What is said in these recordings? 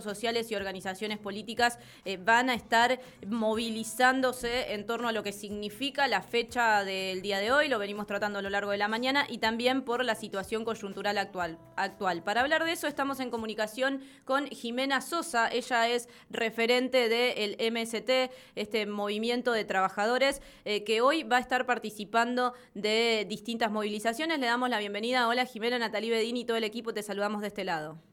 sociales y organizaciones políticas eh, van a estar movilizándose en torno a lo que significa la fecha del día de hoy, lo venimos tratando a lo largo de la mañana, y también por la situación coyuntural actual. actual. Para hablar de eso estamos en comunicación con Jimena Sosa, ella es referente del MST, este movimiento de trabajadores, eh, que hoy va a estar participando de distintas movilizaciones. Le damos la bienvenida. Hola Jimena, Natalí Bedini y todo el equipo, te saludamos de este lado.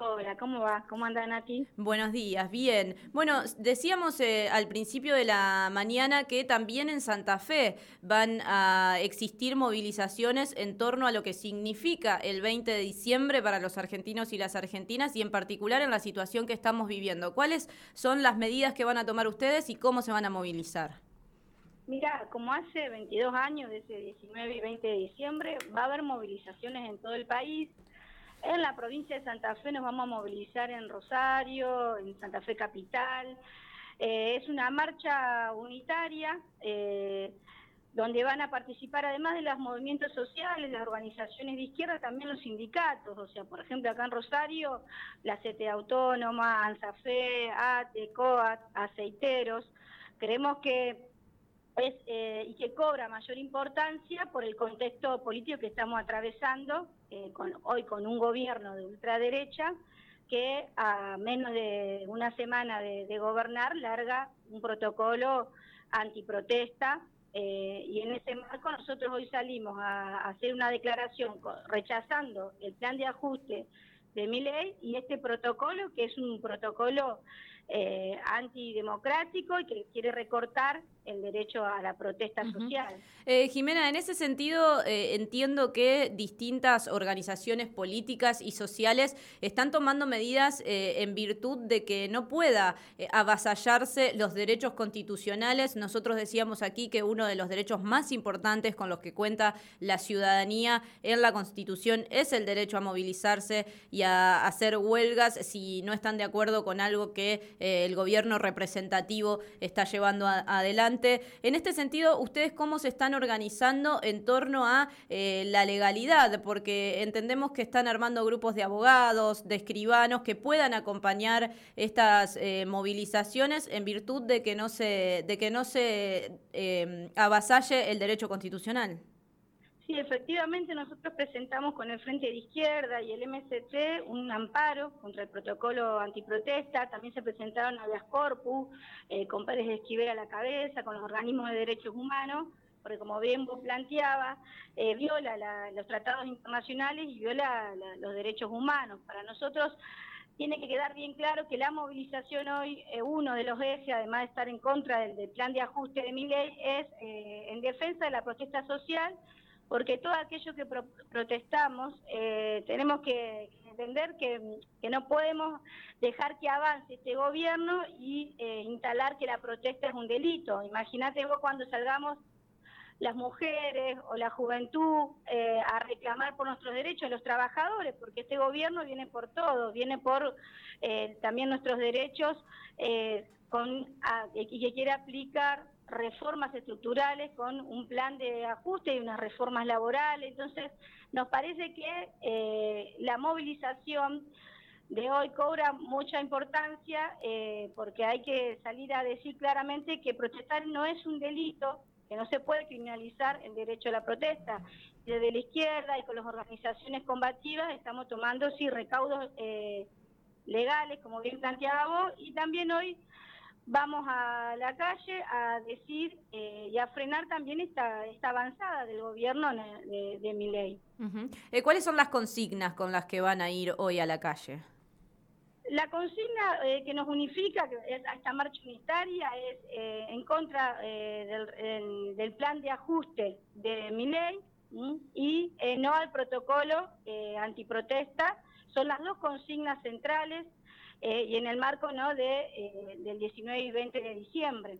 Hola, ¿cómo va? ¿Cómo anda Nati? Buenos días, bien. Bueno, decíamos eh, al principio de la mañana que también en Santa Fe van a existir movilizaciones en torno a lo que significa el 20 de diciembre para los argentinos y las argentinas y en particular en la situación que estamos viviendo. ¿Cuáles son las medidas que van a tomar ustedes y cómo se van a movilizar? Mira, como hace 22 años, desde 19 y 20 de diciembre, va a haber movilizaciones en todo el país en la provincia de Santa Fe nos vamos a movilizar en Rosario, en Santa Fe Capital. Eh, es una marcha unitaria eh, donde van a participar, además de los movimientos sociales, las organizaciones de izquierda, también los sindicatos. O sea, por ejemplo, acá en Rosario, la CT Autónoma, ANSAFE, ATE, COAT, Aceiteros. Creemos que eh, y que cobra mayor importancia por el contexto político que estamos atravesando eh, hoy con un gobierno de ultraderecha que a menos de una semana de, gobernar larga un protocolo antiprotesta eh, y en ese marco nosotros hoy salimos a, hacer una declaración rechazando el plan de ajuste de mi ley y este protocolo que es un protocolo eh, antidemocrático y que quiere recortar el derecho a la protesta social. Eh, Jimena, en ese sentido eh, entiendo que distintas organizaciones políticas y sociales están tomando medidas eh, en virtud de que no pueda avasallarse los derechos constitucionales. Nosotros decíamos aquí que uno de los derechos más importantes con los que cuenta la ciudadanía en la Constitución es el derecho a movilizarse y a hacer huelgas si no están de acuerdo con algo que el gobierno representativo está llevando adelante en este sentido, ¿ustedes cómo se están organizando en torno a eh, la legalidad? Porque entendemos que están armando grupos de abogados, de escribanos que puedan acompañar estas eh, movilizaciones en virtud de que no se, de que no se eh, avasalle el derecho constitucional. Sí, efectivamente nosotros presentamos con el Frente de Izquierda y el MST un amparo contra el protocolo antiprotesta, también se presentaron habeas corpus, eh, con Pérez de Esquivel a la cabeza, con los organismos de derechos humanos, porque como bien vos planteabas, eh, viola los tratados internacionales y viola los derechos humanos. Para nosotros tiene que quedar bien claro que la movilización hoy, eh, uno de los ejes, además de estar en contra del, plan de ajuste de mi ley, es eh, en defensa de la protesta social porque todo aquello que protestamos eh, tenemos que entender que, no podemos dejar que avance este gobierno y eh, instalar que la protesta es un delito. Imagínate vos cuando salgamos las mujeres o la juventud eh, a reclamar por nuestros derechos, los trabajadores, porque este gobierno viene por todo, viene por también nuestros derechos con, y que quiere aplicar reformas estructurales con un plan de ajuste y unas reformas laborales. Entonces, nos parece que eh, la movilización de hoy cobra mucha importancia eh, porque hay que salir a decir claramente que protestar no es un delito, que no se puede criminalizar el derecho a la protesta. Desde la izquierda y con las organizaciones combativas estamos tomando, sí, recaudos eh, legales, como bien planteaba vos, y también hoy vamos a la calle a decir eh, y a frenar también esta, esta avanzada del gobierno de, mi ley. Eh, ¿Cuáles son las consignas con las que van a ir hoy a la calle? La consigna eh, que nos unifica a esta marcha unitaria es en contra del, del, plan de ajuste de mi ley y no al protocolo antiprotesta. Son las dos consignas centrales eh, y en el marco no de eh, del 19 y 20 de diciembre.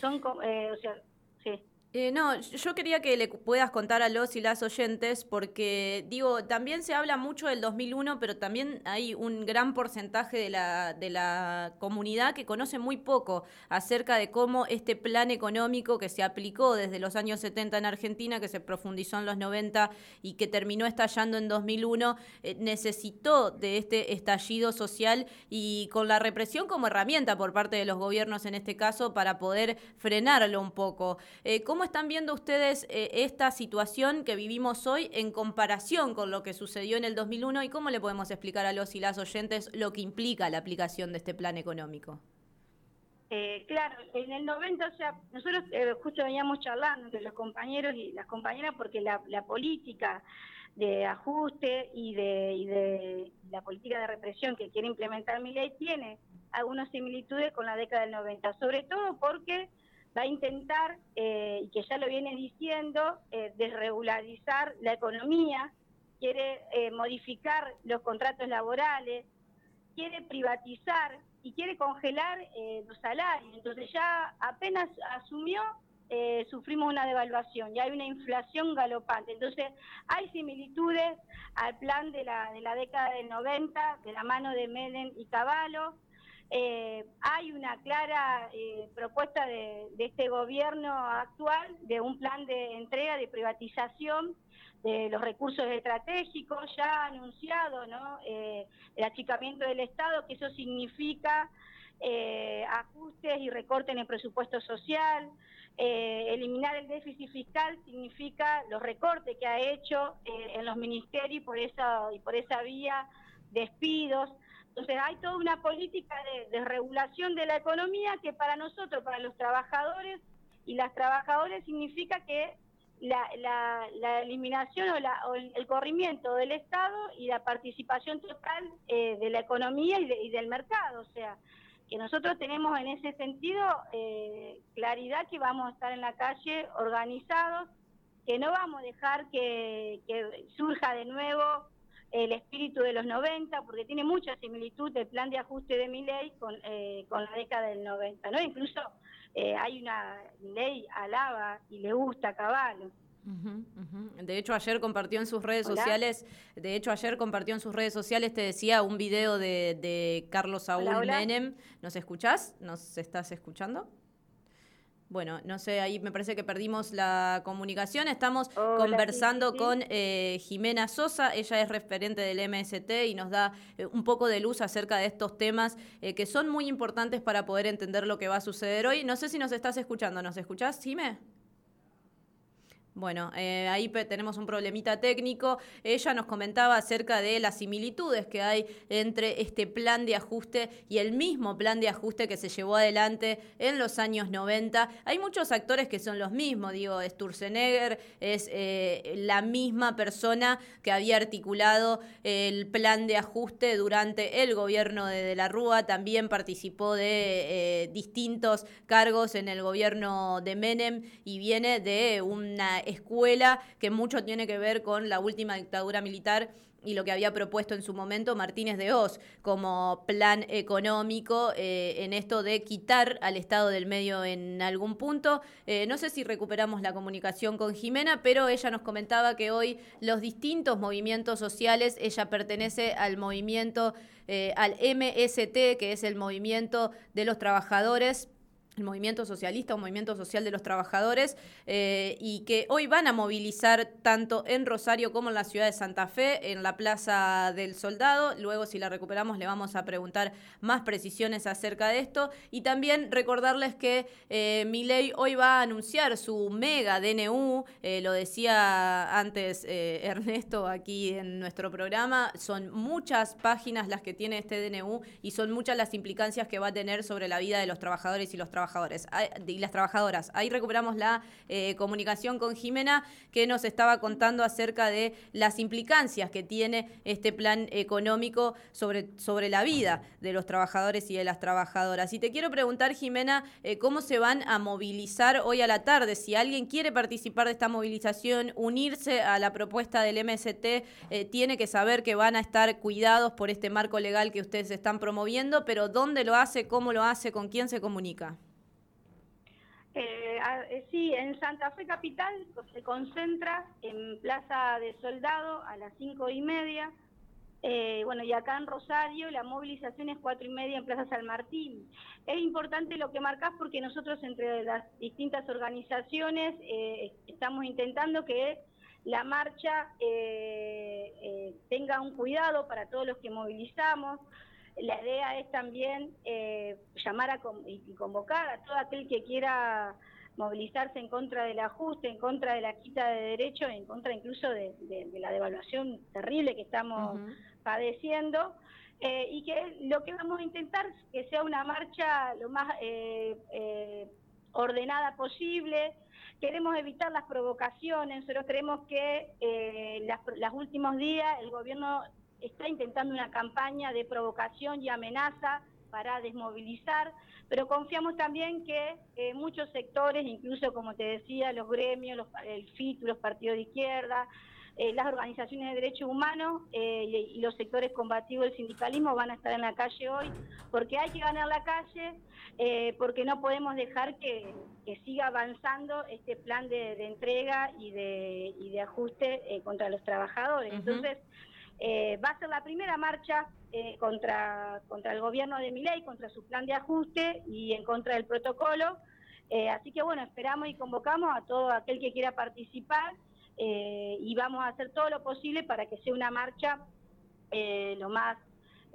Son, eh, o sea, sí. Eh, no, yo quería que le puedas contar a los y las oyentes, porque digo, también se habla mucho del 2001, pero también hay un gran porcentaje de la, de la comunidad que conoce muy poco acerca de cómo este plan económico que se aplicó desde los años 70 en Argentina, que se profundizó en los 90 y que terminó estallando en 2001, eh, necesitó de este estallido social y con la represión como herramienta por parte de los gobiernos en este caso para poder frenarlo un poco. Eh, ¿Cómo están viendo ustedes eh, esta situación que vivimos hoy en comparación con lo que sucedió en el 2001 y cómo le podemos explicar a los y las oyentes lo que implica la aplicación de este plan económico? Eh, claro, en el 90, o sea, nosotros eh, justo veníamos charlando entre los compañeros y las compañeras porque la, política de ajuste y de, y de, la política de represión que quiere implementar mi ley tiene algunas similitudes con la década del 90, sobre todo porque va a intentar, eh, y que ya lo viene diciendo, eh, desregularizar la economía, quiere eh, modificar los contratos laborales, quiere privatizar y quiere congelar los salarios. Entonces ya apenas asumió, sufrimos una devaluación y hay una inflación galopante. Entonces hay similitudes al plan de la, de la década del 90, de la mano de Menem y Caballo, eh, hay una clara eh, propuesta de, este gobierno actual de un plan de entrega, de privatización de los recursos estratégicos, ya anunciado ¿no? Eh, el achicamiento del Estado, que eso significa ajustes y recortes en el presupuesto social, eliminar el déficit fiscal significa los recortes que ha hecho en los ministerios por esa, y por esa vía despidos. Entonces hay toda una política de, regulación de la economía que para nosotros, para los trabajadores y las trabajadoras, significa que la, eliminación o, el, corrimiento del Estado y la participación total eh, de la economía y, del mercado. O sea, que nosotros tenemos en ese sentido eh, claridad que vamos a estar en la calle organizados, que no vamos a dejar que surja de nuevo el espíritu de los 90, porque tiene mucha similitud el plan de ajuste de mi ley con, eh, con la década del 90, ¿no? Incluso eh, hay una ley alaba y le gusta a Caballo. De hecho, ayer compartió en sus redes sociales, de hecho, ayer compartió en sus redes sociales, te decía, un video de, de Carlos Saúl Menem. ¿Nos escuchás? ¿Nos estás escuchando? Bueno, no sé, ahí me parece que perdimos la comunicación. Estamos conversando con eh, Jimena Sosa, ella es referente del MST y nos da eh, un poco de luz acerca de estos temas eh, que son muy importantes para poder entender lo que va a suceder hoy. No sé si nos estás escuchando, ¿nos escuchás, Jime? Bueno, eh, ahí tenemos un problemita técnico. Ella nos comentaba acerca de las similitudes que hay entre este plan de ajuste y el mismo plan de ajuste que se llevó adelante en los años 90. Hay muchos actores que son los mismos, digo, Sturzenegger es eh, la misma persona que había articulado el plan de ajuste durante el gobierno de, de la Rúa, también participó de eh, distintos cargos en el gobierno de Menem y viene de una escuela que mucho tiene que ver con la última dictadura militar y lo que había propuesto en su momento Martínez de Oz como plan económico eh, en esto de quitar al Estado del medio en algún punto. Eh, no sé si recuperamos la comunicación con Jimena, pero ella nos comentaba que hoy los distintos movimientos sociales, ella pertenece al movimiento, eh, al MST, que es el movimiento de los trabajadores el movimiento socialista, un movimiento social de los trabajadores, eh, y que hoy van a movilizar tanto en Rosario como en la ciudad de Santa Fe, en la Plaza del Soldado. Luego, si la recuperamos, le vamos a preguntar más precisiones acerca de esto. Y también recordarles que eh, Milei hoy va a anunciar su mega DNU, eh, lo decía antes eh, Ernesto aquí en nuestro programa, son muchas páginas las que tiene este DNU y son muchas las implicancias que va a tener sobre la vida de los trabajadores y los trabajadores y las trabajadoras. Ahí recuperamos la eh, comunicación con Jimena, que nos estaba contando acerca de las implicancias que tiene este plan económico sobre, sobre la vida de los trabajadores y de las trabajadoras. Y te quiero preguntar, Jimena, eh, cómo se van a movilizar hoy a la tarde. Si alguien quiere participar de esta movilización, unirse a la propuesta del MST, eh, tiene que saber que van a estar cuidados por este marco legal que ustedes están promoviendo, pero ¿dónde lo hace? ¿Cómo lo hace? ¿Con quién se comunica? Eh, eh, sí, en Santa Fe Capital se concentra en Plaza de Soldado a las cinco y media. Eh, bueno, y acá en Rosario la movilización es cuatro y media en Plaza San Martín. Es importante lo que marcás porque nosotros entre las distintas organizaciones estamos intentando que la marcha tenga un cuidado para todos los que movilizamos. La idea es también eh, llamar a y convocar a todo aquel que quiera movilizarse en contra del ajuste, en contra de la quita de derechos, en contra incluso de, la devaluación terrible que estamos padeciendo. Eh, y que lo que vamos a intentar es que sea una marcha lo más eh, ordenada posible. Queremos evitar las provocaciones. Nosotros creemos que los últimos días el gobierno está intentando una campaña de provocación y amenaza para desmovilizar, pero confiamos también que eh, muchos sectores, incluso como te decía, los gremios, los, el FIT, los partidos de izquierda, eh, las organizaciones de derechos humanos eh, y, los sectores combativos del sindicalismo van a estar en la calle hoy, porque hay que ganar la calle, porque no podemos dejar que, siga avanzando este plan de, entrega y de, y de ajuste contra los trabajadores. Entonces, eh, va a ser la primera marcha eh, contra, contra el gobierno de Miley, contra su plan de ajuste y en contra del protocolo. Eh, así que bueno, esperamos y convocamos a todo aquel que quiera participar y vamos a hacer todo lo posible para que sea una marcha lo más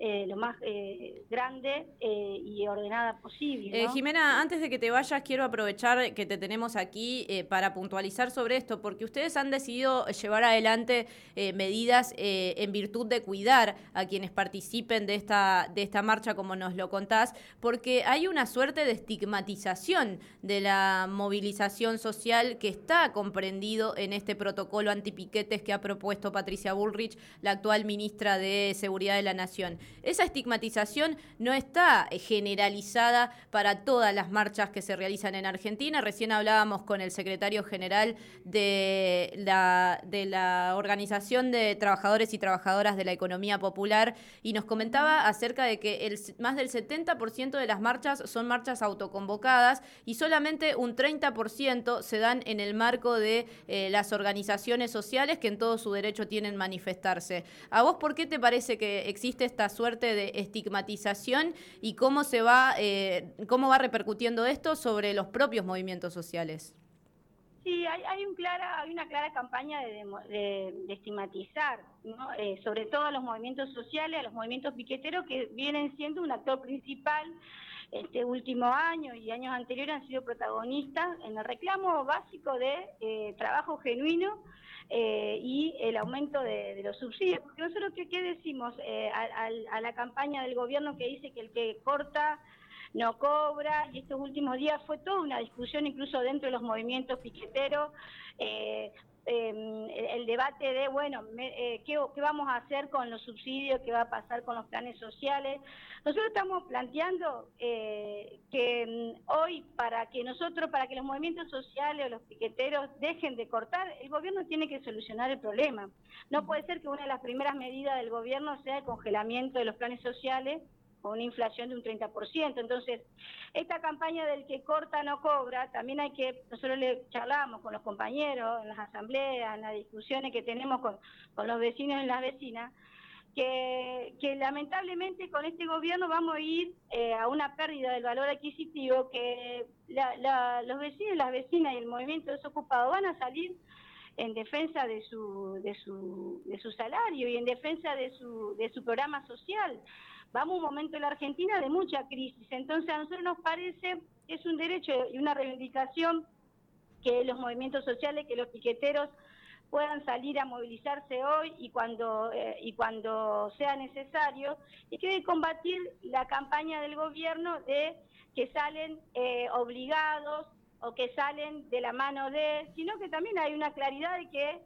eh, lo más eh, grande eh, y ordenada posible. Jimena, antes de que te vayas, quiero aprovechar que te tenemos aquí para puntualizar sobre esto, porque ustedes han decidido llevar adelante medidas en virtud de cuidar a quienes participen de esta, de esta marcha, como nos lo contás, porque hay una suerte de estigmatización de la movilización social que está comprendido en este protocolo antipiquetes que ha propuesto Patricia Bullrich, la actual ministra de Seguridad de la Nación. Esa estigmatización no está eh, generalizada para todas las marchas que se realizan en Argentina. Recién hablábamos con el secretario general de la, Organización de Trabajadores y Trabajadoras de la Economía Popular y nos comentaba acerca de que el, más del 70% de las marchas son marchas autoconvocadas y solamente un 30% se dan en el marco de eh, las organizaciones sociales que en todo su derecho tienen manifestarse. ¿A vos por qué te parece que existe esta suerte de estigmatización y cómo se va, eh, cómo va repercutiendo esto sobre los propios movimientos sociales. Sí, hay, un clara, hay una clara campaña de, estigmatizar, eh, sobre todo a los movimientos sociales, a los movimientos piqueteros que vienen siendo un actor principal este último año y años anteriores han sido protagonistas en el reclamo básico de eh, trabajo genuino eh, y el aumento de, los subsidios. Porque nosotros, ¿qué, decimos eh, a, la campaña del gobierno que dice que el que corta no cobra? Y estos últimos días fue toda una discusión, incluso dentro de los movimientos piqueteros, eh, Em, el debate de, bueno, eh, ¿qué, vamos a hacer con los subsidios, qué va a pasar con los planes sociales. Nosotros estamos planteando eh, que mm, hoy, para que nosotros, para que los movimientos sociales o los piqueteros dejen de cortar, el gobierno tiene que solucionar el problema. No puede ser que una de las primeras medidas del gobierno sea el congelamiento de los planes sociales con una inflación de un 30%. Entonces, esta campaña del que corta no cobra, también hay que, nosotros le charlamos con los compañeros en las asambleas, en las discusiones que tenemos con, los vecinos y las vecinas, que, lamentablemente con este gobierno vamos a ir eh, a una pérdida del valor adquisitivo, que los vecinos y las vecinas y el movimiento desocupado van a salir en defensa de su, de su, de su salario y en defensa de su, de su programa social vamos a un momento en la Argentina de mucha crisis. Entonces a nosotros nos parece que es un derecho y una reivindicación que los movimientos sociales, que los piqueteros puedan salir a movilizarse hoy y cuando eh, y cuando sea necesario y que combatir la campaña del gobierno de que salen eh, obligados o que salen de la mano de, sino que también hay una claridad de que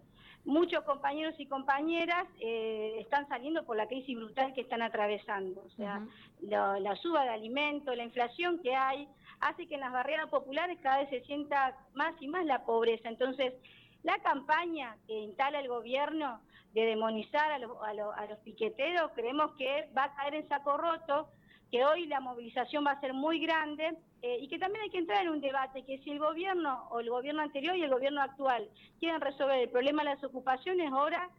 muchos compañeros y compañeras eh, están saliendo por la crisis brutal que están atravesando. O sea, la suba de alimentos, la inflación que hay, hace que en las barreras populares cada vez se sienta más y más la pobreza. Entonces, la campaña que instala el gobierno de demonizar a los, a, los, piqueteros, creemos que va a caer en saco roto, que hoy la movilización va a ser muy grande eh, y que también hay que entrar en un debate que si el gobierno o el gobierno anterior y el gobierno actual quieren resolver el problema de las ocupaciones, hora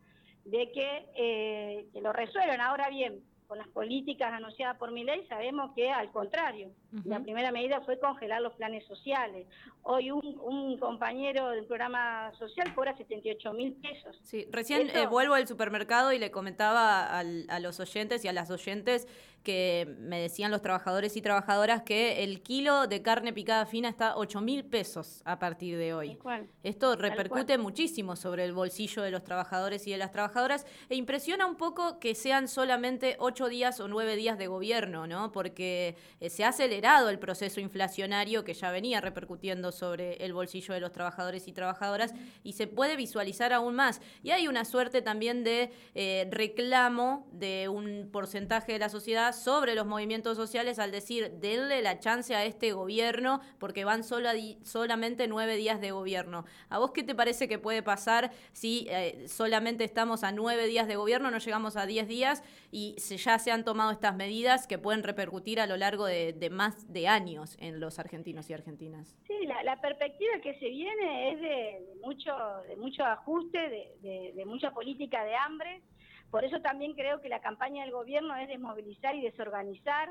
de que, eh, que lo resuelvan. Ahora bien, con las políticas anunciadas por mi ley, sabemos que al contrario, la primera medida fue congelar los planes sociales. Hoy un, compañero del programa social cobra 78 mil pesos. Sí, recién eh, vuelvo al supermercado y le comentaba a los oyentes y a las oyentes que me decían los trabajadores y trabajadoras que el kilo de carne picada fina está 8 mil pesos a partir de hoy. Esto repercute muchísimo sobre el bolsillo de los trabajadores y de las trabajadoras e impresiona un poco que sean solamente 8 días o 9 días de gobierno, ¿no? Porque eh, se ha acelerado el proceso inflacionario que ya venía repercutiendo sobre el bolsillo de los trabajadores y trabajadoras y se puede visualizar aún más. Y hay una suerte también de eh, reclamo de un porcentaje de la sociedad sobre los movimientos sociales al decir, denle la chance a este gobierno porque van solo solamente nueve días de gobierno. ¿A vos qué te parece que puede pasar si eh, solamente estamos a nueve días de gobierno, no llegamos a diez días y se, ya se han tomado estas medidas que pueden repercutir a lo largo de, más de años en los argentinos y argentinas? Sí, la, perspectiva que se viene es de, mucho, de mucho ajuste, de, de mucha política de hambre por eso también creo que la campaña del gobierno es desmovilizar y desorganizar,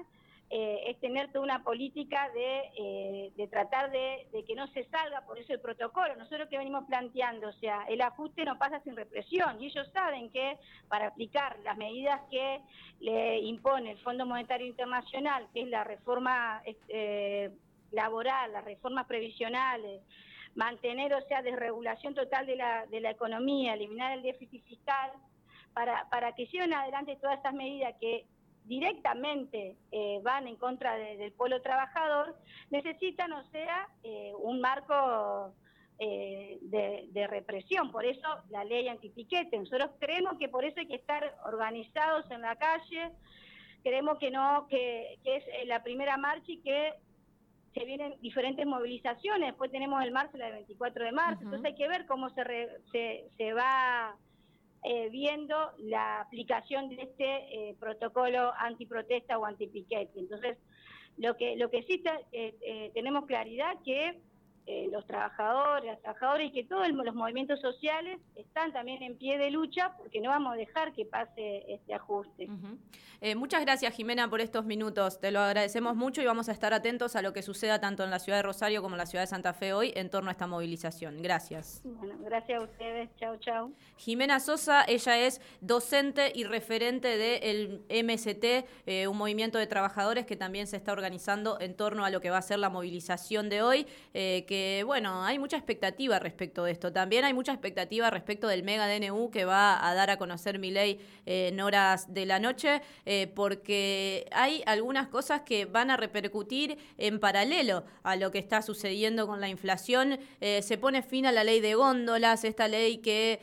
eh, es tener toda una política de, eh, tratar de, que no se salga, por eso el protocolo, nosotros que venimos planteando, o sea, el ajuste no pasa sin represión y ellos saben que para aplicar las medidas que le impone el Fondo Monetario Internacional, que es la reforma eh, laboral, las reformas previsionales, mantener, o sea, desregulación total de la, de la economía, eliminar el déficit fiscal, para, para que lleven adelante todas estas medidas que directamente eh, van en contra del polo trabajador, necesitan, o sea, eh, un marco eh, de, represión. Por eso la ley antipiquete. Nosotros creemos que por eso hay que estar organizados en la calle. Creemos que no, que, es la primera marcha y que se vienen diferentes movilizaciones. Después tenemos el marzo, la del 24 de marzo. Entonces hay que ver cómo se, se, se va eh, viendo la aplicación de este eh, protocolo antiprotesta o antipiquete. Entonces, lo que, lo que sí eh, tenemos claridad que eh, los trabajadores, las trabajadoras y que todos los movimientos sociales están también en pie de lucha porque no vamos a dejar que pase este ajuste. Eh, muchas gracias Jimena por estos minutos, te lo agradecemos mucho y vamos a estar atentos a lo que suceda tanto en la ciudad de Rosario como en la ciudad de Santa Fe hoy en torno a esta movilización. Gracias. Bueno, gracias a ustedes, chao, chao. Jimena Sosa, ella es docente y referente del MST, eh, un movimiento de trabajadores que también se está organizando en torno a lo que va a ser la movilización de hoy, que bueno, hay mucha expectativa respecto de esto. También hay mucha expectativa respecto del mega DNU que va a dar a conocer mi ley eh, en horas de la noche, eh, porque hay algunas cosas que van a repercutir en paralelo a lo que está sucediendo con la inflación. Eh, se pone fin a la ley de góndolas, esta ley que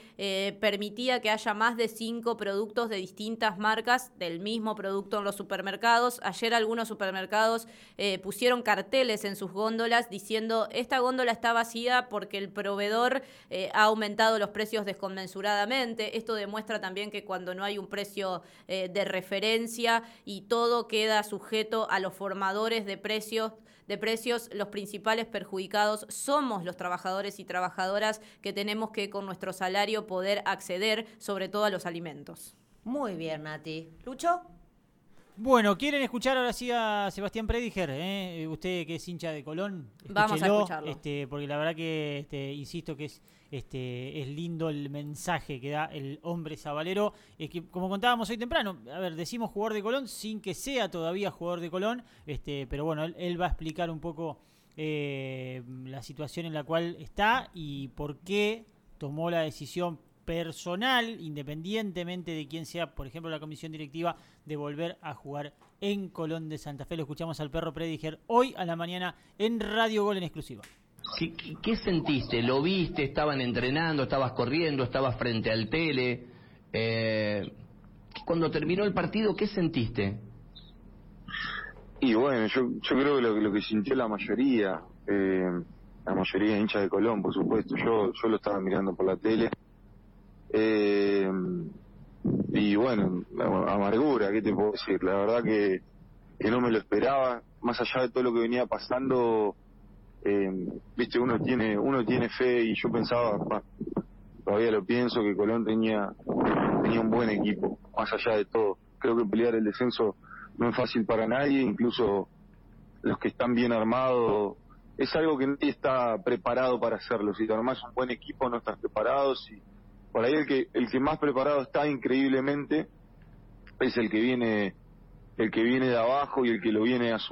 permitía que haya más de cinco productos de distintas marcas del mismo producto en los supermercados. Ayer algunos supermercados pusieron carteles en sus góndolas diciendo esta góndola está vacía porque el proveedor eh, ha aumentado los precios desconmensuradamente. Esto demuestra también que cuando no hay un precio eh, de referencia y todo queda sujeto a los formadores de precios, de precios, los principales perjudicados somos los trabajadores y trabajadoras que tenemos que con nuestro salario poder acceder sobre todo a los alimentos. Muy bien, Nati. ¿Lucho? Bueno, ¿quieren escuchar ahora sí a Sebastián Prediger? Eh? Usted que es hincha de Colón, Vamos a escucharlo. Este, porque la verdad que, este, insisto que es, este, es lindo el mensaje que da el hombre sabalero. Es que, como contábamos hoy temprano, a ver, decimos jugador de Colón sin que sea todavía jugador de Colón, este, pero bueno, él, va a explicar un poco eh, la situación en la cual está y por qué tomó la decisión personal, independientemente de quién sea, por ejemplo, la comisión directiva, de volver a jugar en Colón de Santa Fe. Lo escuchamos al perro Prediger hoy a la mañana en Radio Gol en exclusiva. ¿Qué, sentiste? ¿Lo viste? ¿Estaban entrenando? ¿Estabas corriendo? ¿Estabas frente al tele? Eh, cuando terminó el partido, ¿qué sentiste? Y bueno, yo, yo creo que lo, que sintió la mayoría, eh, la mayoría de hinchas de Colón, por supuesto, yo, yo lo estaba mirando por la tele eh, y bueno, amargura, ¿qué te puedo decir? La verdad que no me lo esperaba, más allá de todo lo que venía pasando, eh, viste, uno tiene, uno tiene fe y yo pensaba, todavía lo pienso, que Colón tenía, tenía un buen equipo, más allá de todo. Creo que pelear el descenso no es fácil para nadie, incluso los que están bien armados, es algo que nadie está preparado para hacerlo. Si te armás un buen equipo no estás preparado, si por ahí el que el que más preparado está increíblemente es el que viene el que viene de abajo y el que lo viene a su